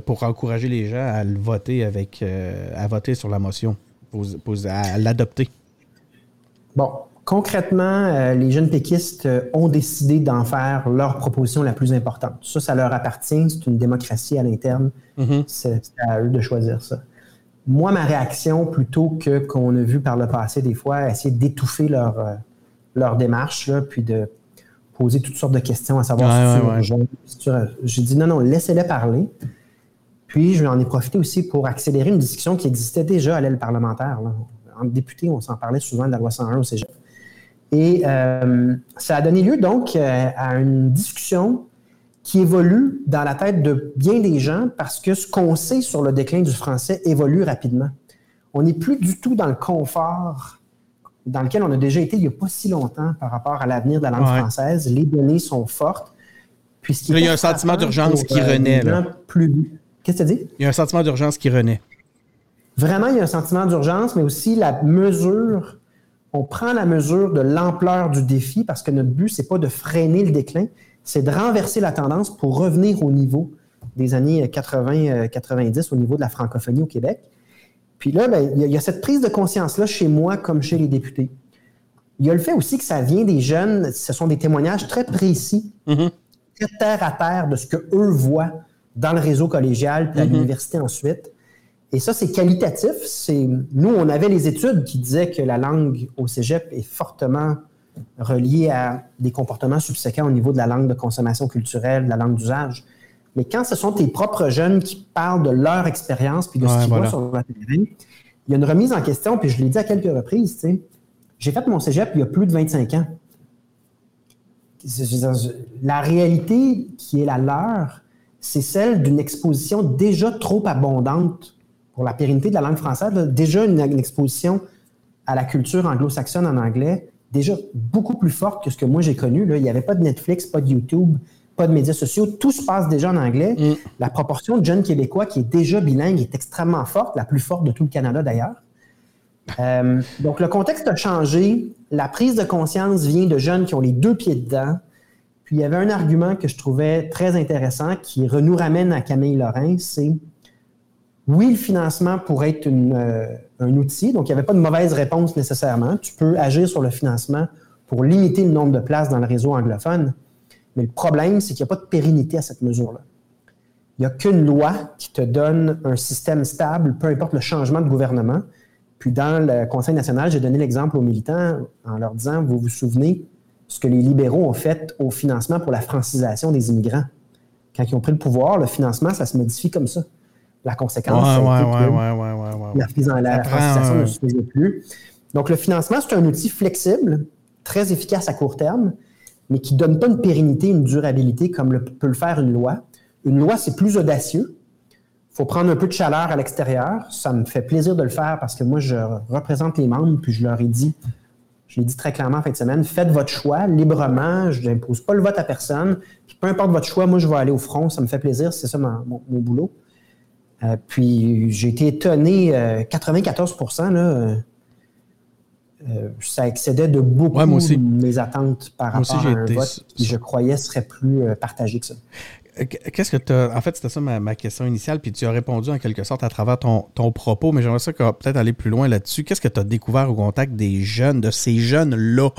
pour encourager les gens à le voter avec à voter sur la motion, à l'adopter? Bon, Concrètement, euh, les jeunes péquistes euh, ont décidé d'en faire leur proposition la plus importante. Ça, ça leur appartient. C'est une démocratie à l'interne. Mm-hmm. C'est à eux de choisir ça. Moi, ma réaction, plutôt que qu'on a vu par le passé des fois, essayer d'étouffer leur, euh, leur démarche, puis de poser toutes sortes de questions à savoir si tu J'ai dit non, non, laissez-les parler. Puis, je en ai profité aussi pour accélérer une discussion qui existait déjà à l'aile parlementaire. En député, on s'en parlait souvent de la loi 101 au cégep. Et euh, ça a donné lieu donc euh, à une discussion qui évolue dans la tête de bien des gens parce que ce qu'on sait sur le déclin du français évolue rapidement. On n'est plus du tout dans le confort dans lequel on a déjà été il n'y a pas si longtemps par rapport à l'avenir de la langue française. Les données sont fortes. il y a un sentiment d'urgence qui renaît. Qu'est-ce que tu dis? Il y a un sentiment d'urgence qui renaît. Vraiment, il y a un sentiment d'urgence, mais aussi la mesure on prend la mesure de l'ampleur du défi parce que notre but, c'est pas de freiner le déclin, c'est de renverser la tendance pour revenir au niveau des années 80-90, au niveau de la francophonie au Québec. Puis là, ben, il y, a cette prise de conscience-là chez moi comme chez les députés. Il y a le fait aussi que ça vient des jeunes, ce sont des témoignages très précis, mm-hmm. très terre à terre de ce qu'eux voient dans le réseau collégial puis à mm-hmm. l'université ensuite. Et ça, c'est qualitatif. C'est Nous, on avait les études qui disaient que la langue au cégep est fortement reliée à des comportements subséquents au niveau de la langue de consommation culturelle, de la langue d'usage. Mais quand ce sont tes propres jeunes qui parlent de leur expérience puis de ce qu'ils voient sur le terrain, il y a une remise en question, puis je l'ai dit à quelques reprises, j'ai fait mon cégep il y a plus de 25 ans. La réalité qui est la leur, c'est celle d'une exposition déjà trop abondante pour la pérennité de la langue française, déjà une, exposition à la culture anglo-saxonne en anglais, déjà beaucoup plus forte que ce que moi j'ai connu. Là. Il n'y avait pas de Netflix, pas de YouTube, pas de médias sociaux, tout se passe déjà en anglais. Mm. La proportion de jeunes québécois qui est déjà bilingue est extrêmement forte, la plus forte de tout le Canada d'ailleurs. Euh, donc le contexte a changé, la prise de conscience vient de jeunes qui ont les deux pieds dedans. Puis il y avait un argument que je trouvais très intéressant qui nous ramène à Camille Lorrain, c'est oui, le financement pourrait être euh, un outil, donc il n'y avait pas de mauvaise réponse nécessairement. Tu peux agir sur le financement pour limiter le nombre de places dans le réseau anglophone, mais le problème, c'est qu'il n'y a pas de pérennité à cette mesure-là. Il n'y a qu'une loi qui te donne un système stable, peu importe le changement de gouvernement. Puis dans le Conseil national, j'ai donné l'exemple aux militants en leur disant, vous vous souvenez ce que les libéraux ont fait au financement pour la francisation des immigrants. Quand ils ont pris le pouvoir, le financement, ça se modifie comme ça. La conséquence, c'est que la prise en la francisation ne se faisait plus. Donc, le financement, c'est un outil flexible, très efficace à court terme, mais qui ne donne pas une pérennité, une durabilité comme le, peut le faire une loi. Une loi, c'est plus audacieux. Il faut prendre un peu de chaleur à l'extérieur. Ça me fait plaisir de le faire parce que moi, je représente les membres, puis je leur ai dit, je l'ai dit très clairement en fin de semaine, faites votre choix librement, je n'impose pas le vote à personne. Puis peu importe votre choix, moi, je vais aller au front, ça me fait plaisir, c'est ça mon boulot. Euh, puis j'ai été étonné, 94 euh, là, euh, ça excédait de beaucoup mes attentes par rapport à un vote qui, je croyais, serait plus partagé que ça. Qu'est-ce que tu. En fait, c'était ça ma, question initiale, puis tu as répondu en quelque sorte à travers ton, ton propos, mais j'aimerais ça peut-être aller plus loin là-dessus. Qu'est-ce que tu as découvert au contact des jeunes, de ces jeunes-là?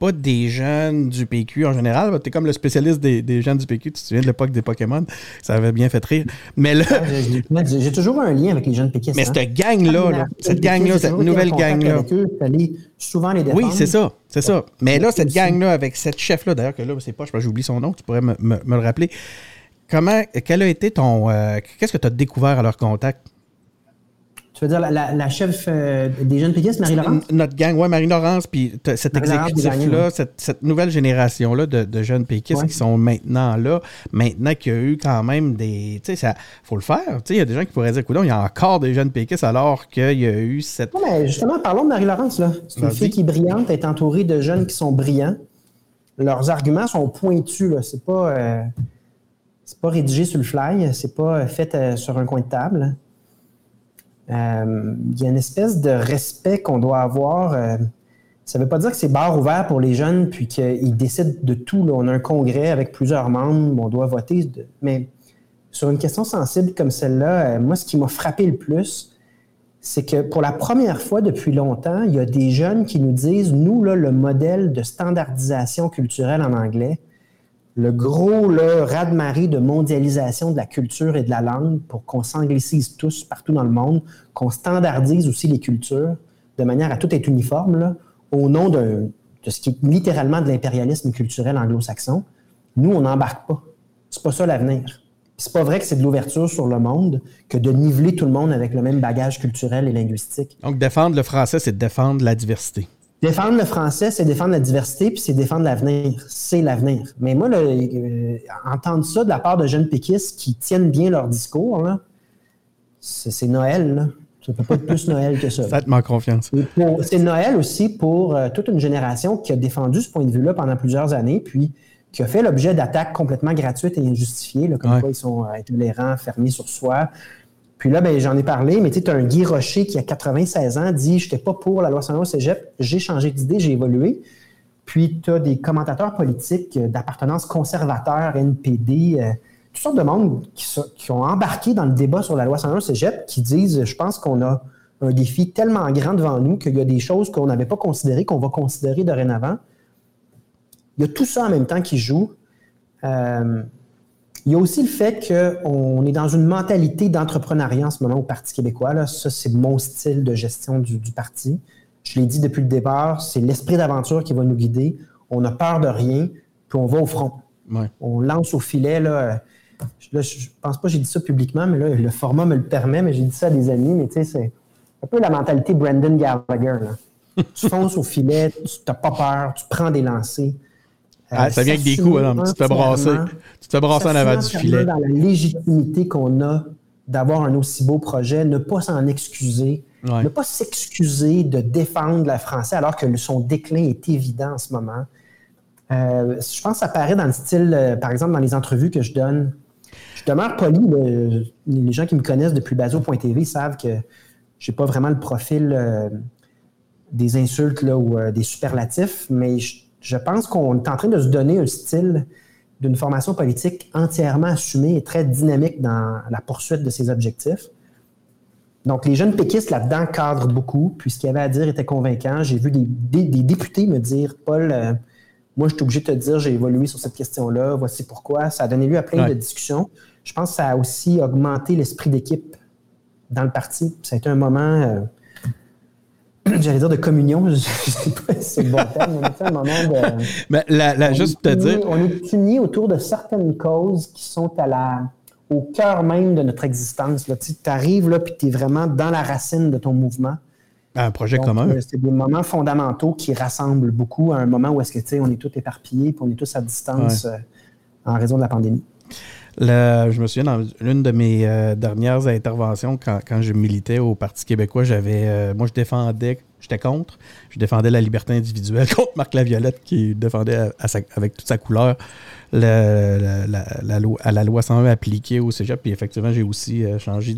Pas des jeunes du PQ en général. Tu es comme le spécialiste des, jeunes du PQ. Tu te souviens de l'époque des Pokémon? Ça avait bien fait rire. Mais là. J'ai toujours un lien avec les jeunes PQ. Mais cette gang-là, cette gang-là, cette nouvelle gang-là. souvent les Oui, c'est ça. C'est ça. Mais là, cette gang-là, avec cette chef-là, d'ailleurs, que là, c'est pas, je j'oublie son nom, tu pourrais me, le rappeler. Comment, quel a été ton. Euh, qu'est-ce que tu as découvert à leur contact? Tu veux dire la, chef euh, des jeunes péquistes, Marie-Laurence? Notre gang, oui, Marie-Laurence, puis cet exécutif-là, cette, nouvelle génération-là de, jeunes péquistes qui sont maintenant là, maintenant qu'il y a eu quand même des. Tu sais, il faut le faire. Tu sais, il y a des gens qui pourraient dire, écoute, il y a encore des jeunes péquistes alors qu'il y a eu cette. Non, mais justement, parlons de Marie-Laurence, là. C'est une fille qui est brillante, elle est entourée de jeunes qui sont brillants. Leurs arguments sont pointus, là. C'est pas. Euh, c'est pas rédigé sur le fly, c'est pas fait euh, sur un coin de table. Euh, il y a une espèce de respect qu'on doit avoir. Euh, ça ne veut pas dire que c'est barre ouvert pour les jeunes puis qu'ils décident de tout. On a un congrès avec plusieurs membres, on doit voter. Mais sur une question sensible comme celle-là, euh, moi, ce qui m'a frappé le plus, c'est que pour la première fois depuis longtemps, il y a des jeunes qui nous disent, nous, là, le modèle de standardisation culturelle en anglais, le gros raz-de-marée de mondialisation de la culture et de la langue pour qu'on s'anglicise tous partout dans le monde, qu'on standardise aussi les cultures de manière à tout être uniforme, au nom de, ce qui est littéralement de l'impérialisme culturel anglo-saxon. Nous, on n'embarque pas. C'est pas ça l'avenir. C'est pas vrai que c'est de l'ouverture sur le monde que de niveler tout le monde avec le même bagage culturel et linguistique. Donc, défendre le français, c'est défendre la diversité. Défendre le français, c'est défendre la diversité, puis c'est défendre l'avenir. C'est l'avenir. Mais moi, euh, entendre ça de la part de jeunes péquistes qui tiennent bien leur discours, c'est Noël. Là. Ça ne peut pas être plus Noël que ça. Faites-moi confiance. C'est Noël aussi pour euh, toute une génération qui a défendu ce point de vue-là pendant plusieurs années, puis qui a fait l'objet d'attaques complètement gratuites et injustifiées, comme quoi ils sont euh, intolérants, fermés sur soi, puis là, ben, j'en ai parlé, mais tu sais, un Guy Rocher qui a 96 ans dit Je n'étais pas pour la loi 101 au cégep, j'ai changé d'idée, j'ai évolué. Puis tu as des commentateurs politiques d'appartenance conservateur, NPD, toutes sortes de monde qui, ont embarqué dans le débat sur la loi 101 Cégep qui disent, je pense qu'on a un défi tellement grand devant nous qu'il y a des choses qu'on n'avait pas considérées, qu'on va considérer dorénavant. Il y a tout ça en même temps qui joue. Euh, il y a aussi le fait qu'on est dans une mentalité d'entrepreneuriat en ce moment au Parti québécois. Là. Ça, c'est mon style de gestion du, parti. Je l'ai dit depuis le départ, c'est l'esprit d'aventure qui va nous guider. On a peur de rien, puis on va au front. On lance au filet. Là, je ne pense pas que j'ai dit ça publiquement, mais là, le format me le permet, mais j'ai dit ça à des amis, mais tu sais, c'est un peu la mentalité Brandon Gallagher. tu fonces au filet, tu n'as pas peur, tu prends des lancers. Ah, ça vient avec des coups, Tu te fais brasser. Tu te fais brasser en avant du filet. dans la légitimité qu'on a d'avoir un aussi beau projet, ne pas s'en excuser, ne pas s'excuser de défendre le français alors que son déclin est évident en ce moment. Euh, je pense que ça paraît dans le style, euh, par exemple, dans les entrevues que je donne. Je demeure poli. les gens qui me connaissent depuis bazo.tv savent que je n'ai pas vraiment le profil euh, des insultes là, ou des superlatifs, mais je, pense qu'on est en train de se donner un style d'une formation politique entièrement assumée et très dynamique dans la poursuite de ses objectifs. Donc, les jeunes péquistes là-dedans cadrent beaucoup, puis ce qu'il y avait à dire était convaincant. J'ai vu des, députés me dire Paul, moi, je suis obligé de te dire, j'ai évolué sur cette question-là, voici pourquoi. Ça a donné lieu à plein de discussions. Je pense que ça a aussi augmenté l'esprit d'équipe dans le parti. Ça a été un moment, euh, j'allais dire de communion, je ne sais pas si c'est le bon terme, mais c'est un moment de. Mais la, juste te dire. On est unis autour de certaines causes qui sont à la, au cœur même de notre existence. Tu arrives là, puis tu es vraiment dans la racine de ton mouvement. Un projet commun. Euh, c'est des moments fondamentaux qui rassemblent beaucoup à un moment où est-ce que tu sais, on est tous éparpillés, puis on est tous à distance euh, en raison de la pandémie. Je me souviens, dans l'une de mes euh, dernières interventions, quand, je militais au Parti québécois, j'avais, moi, je défendais, j'étais contre, je défendais la liberté individuelle contre Marc Laviolette qui défendait avec toute sa couleur la, loi, à la loi 101 appliquée au cégep. Puis effectivement, j'ai aussi changé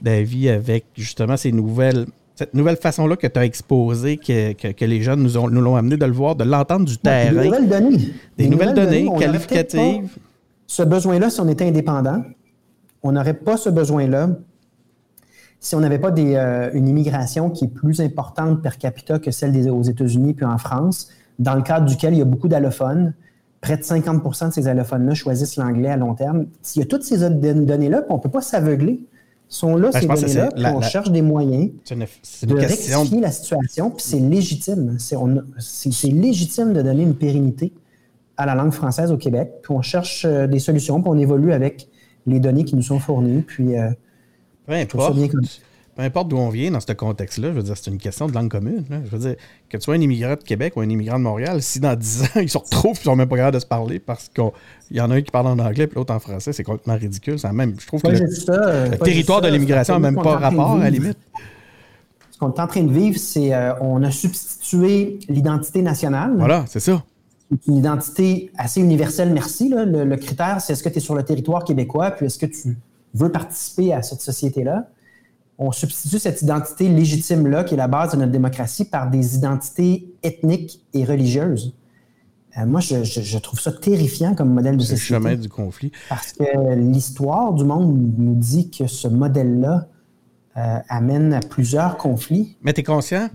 d'avis avec justement ces nouvelles cette nouvelle façon-là que tu as exposée, que, les jeunes nous, ont, nous l'ont amené de le voir, de l'entendre du terrain. des nouvelles données. Des, nouvelles, données, qualificatives. Ce besoin-là, si on était indépendant, on n'aurait pas ce besoin-là si on n'avait pas euh, une immigration qui est plus importante per capita que celle des, aux États-Unis puis en France, dans le cadre duquel il y a beaucoup d'allophones. Près de 50% de ces allophones-là choisissent l'anglais à long terme. S'il y a toutes ces données-là, on ne peut pas s'aveugler sont là, ben, ces données-là, on cherche des moyens de rectifier la situation, puis c'est légitime. C'est légitime de donner une pérennité à la langue française au Québec, puis on cherche euh, des solutions, puis on évolue avec les données qui nous sont fournies, puis euh, Peu importe. Peu importe d'où on vient dans ce contexte-là, je veux dire, c'est une question de langue commune. Je veux dire, que tu sois un immigrant de Québec ou un immigrant de Montréal, si dans 10 ans, ils se retrouvent et ils sont même pas capables de se parler parce qu'il y en a un qui parle en anglais et l'autre en français, c'est complètement ridicule. même, je trouve que le, territoire de l'immigration n'a même pas rapport à la limite. Ce qu'on est en train de vivre, c'est euh, on a substitué l'identité nationale. Voilà, c'est ça. Une identité assez universelle, merci. Le, le critère, c'est est-ce que tu es sur le territoire québécois, puis est-ce que tu veux participer à cette société-là? On substitue cette identité légitime-là, qui est la base de notre démocratie, par des identités ethniques et religieuses. Euh, moi, je, trouve ça terrifiant comme modèle de société. C'est le chemin du conflit. Parce que l'histoire du monde nous dit que ce modèle-là euh, amène à plusieurs conflits. Mais tu es conscient?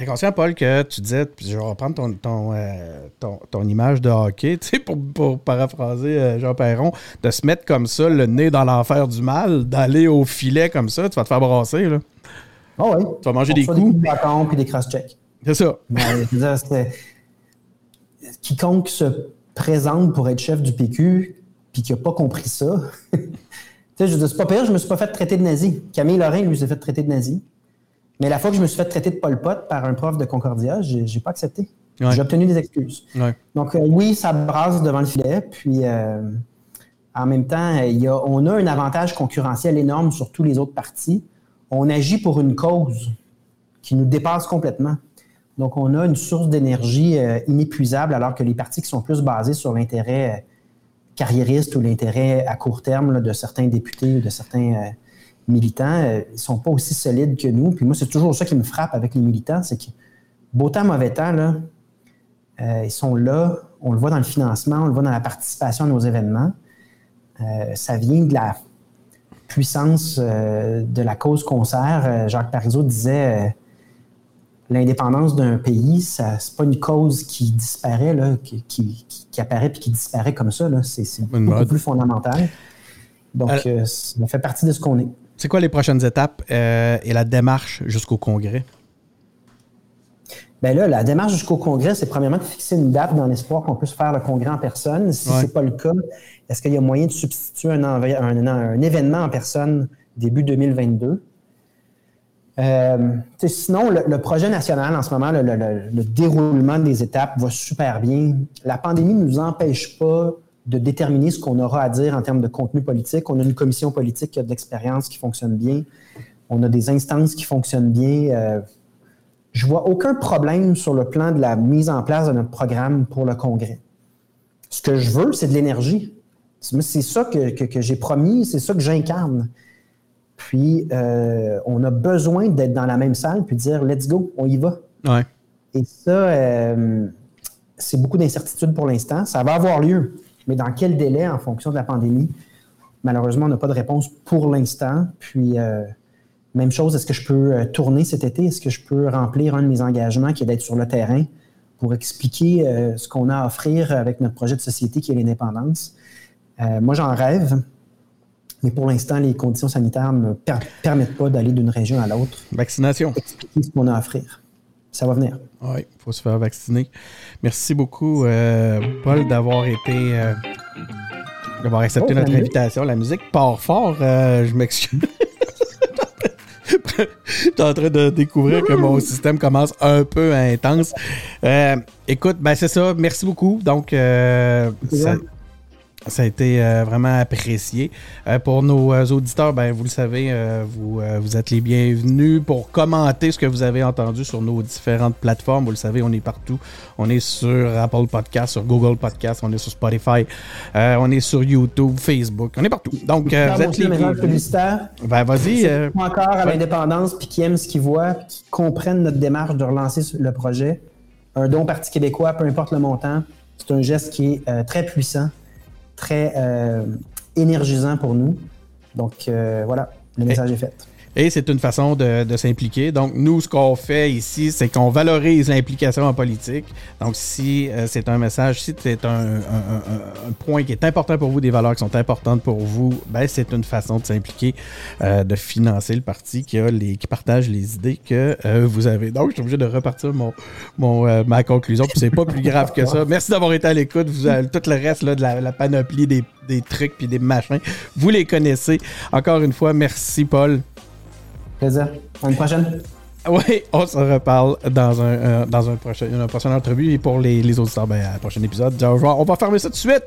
T'es conscient, Paul, que tu disais, je vais reprendre ton, ton, euh, ton, image de hockey, tu sais, pour, pour paraphraser euh, Jean Perron, de se mettre comme ça, le nez dans l'enfer du mal, d'aller au filet comme ça, tu vas te faire brasser, là. Oh oui. Tu vas manger des coups. Des coups puis des cross-checks. C'est ça. quiconque se présente pour être chef du PQ, puis qui n'a pas compris ça, tu sais, je veux c'est pas pire, je me suis pas fait traiter de nazi. Camille Lorrain, lui, s'est fait traiter de nazi. Mais la fois que je me suis fait traiter de Pol Pot par un prof de Concordia, j'ai, n'ai pas accepté. J'ai obtenu des excuses. Donc, euh, oui, ça brasse devant le filet. Puis, euh, en même temps, il y a, on a un avantage concurrentiel énorme sur tous les autres partis. On agit pour une cause qui nous dépasse complètement. Donc, on a une source d'énergie euh, inépuisable, alors que les partis qui sont plus basés sur l'intérêt carriériste ou l'intérêt à court terme de certains députés ou de certains militants, euh, ils ne sont pas aussi solides que nous. Puis moi, c'est toujours ça qui me frappe avec les militants, c'est que beau temps, mauvais temps, là, ils sont là, on le voit dans le financement, on le voit dans la participation à nos événements. ça vient de la puissance de la cause concert. Jacques Parizeau disait l'indépendance d'un pays, ce n'est pas une cause qui disparaît, là, qui, qui, apparaît puis qui disparaît comme ça. C'est beaucoup plus fondamental. Donc, euh, ça fait partie de ce qu'on est. C'est quoi les prochaines étapes euh, et la démarche jusqu'au congrès? Bien là, la démarche jusqu'au congrès, c'est premièrement de fixer une date dans l'espoir qu'on puisse faire le congrès en personne. Si ce n'est pas le cas, est-ce qu'il y a moyen de substituer un, un événement en personne début 2022? Euh, sinon, le, projet national en ce moment, le, déroulement des étapes va super bien. La pandémie ne nous empêche pas de déterminer ce qu'on aura à dire en termes de contenu politique. On a une commission politique qui a de l'expérience, qui fonctionne bien. On a des instances qui fonctionnent bien. Euh, je vois aucun problème sur le plan de la mise en place de notre programme pour le Congrès. Ce que je veux, c'est de l'énergie. C'est ça que j'ai promis, c'est ça que j'incarne. Puis, euh, on a besoin d'être dans la même salle puis de dire let's go, on y va. Et ça, euh, c'est beaucoup d'incertitudes pour l'instant. Ça va avoir lieu, mais dans quel délai en fonction de la pandémie? Malheureusement, on n'a pas de réponse pour l'instant. Puis, euh, même chose, est-ce que je peux tourner cet été? Est-ce que je peux remplir un de mes engagements qui est d'être sur le terrain pour expliquer ce qu'on a à offrir avec notre projet de société qui est l'indépendance? moi, j'en rêve. Mais pour l'instant, les conditions sanitaires ne me permettent pas d'aller d'une région à l'autre. Vaccination. Expliquer ce qu'on a à offrir. Ça va venir. Oui, il faut se faire vacciner. Merci beaucoup, euh, Paul, d'avoir été. Euh, d'avoir accepté oh, notre invitation. La musique part fort. Euh, je m'excuse. Je suis en train de découvrir que mon système commence un peu intense. écoute, ben c'est ça. Merci beaucoup. Donc, ça, ça a été euh, vraiment apprécié. Euh, pour nos euh, auditeurs, ben, vous le savez, vous, vous êtes les bienvenus pour commenter ce que vous avez entendu sur nos différentes plateformes. Vous le savez, on est partout. On est sur Apple Podcast, sur Google Podcast, on est sur Spotify, on est sur YouTube, Facebook, on est partout. Donc, vous êtes les bienvenus. Ben, vas-y. encore à l'indépendance, puis qui aiment ce qu'ils voient, qui comprennent notre démarche de relancer le projet. Un don Parti québécois, peu importe le montant, c'est un geste qui est très puissant très euh, énergisant pour nous. Donc euh, voilà, le message est fait. Et c'est une façon de, s'impliquer. Donc, nous, ce qu'on fait ici, c'est qu'on valorise l'implication en politique. Donc, si euh, c'est un message, si c'est un, point qui est important pour vous, des valeurs qui sont importantes pour vous, ben, c'est une façon de s'impliquer, euh, de financer le parti qui, a les, qui partage les idées que euh, vous avez. Donc, je suis obligé de repartir mon, mon ma conclusion. Puis, c'est pas plus grave que ça. Merci d'avoir été à l'écoute. Vous avez tout le reste là, de la, panoplie des, des trucs puis des machins. Vous les connaissez. Encore une fois, merci, Paul. Plaisir. À une prochaine? Oui, on se reparle dans, un, euh, dans un prochain, une prochaine entrevue. Et pour les, les auditeurs, ben, à prochain épisode, on va fermer ça tout de suite.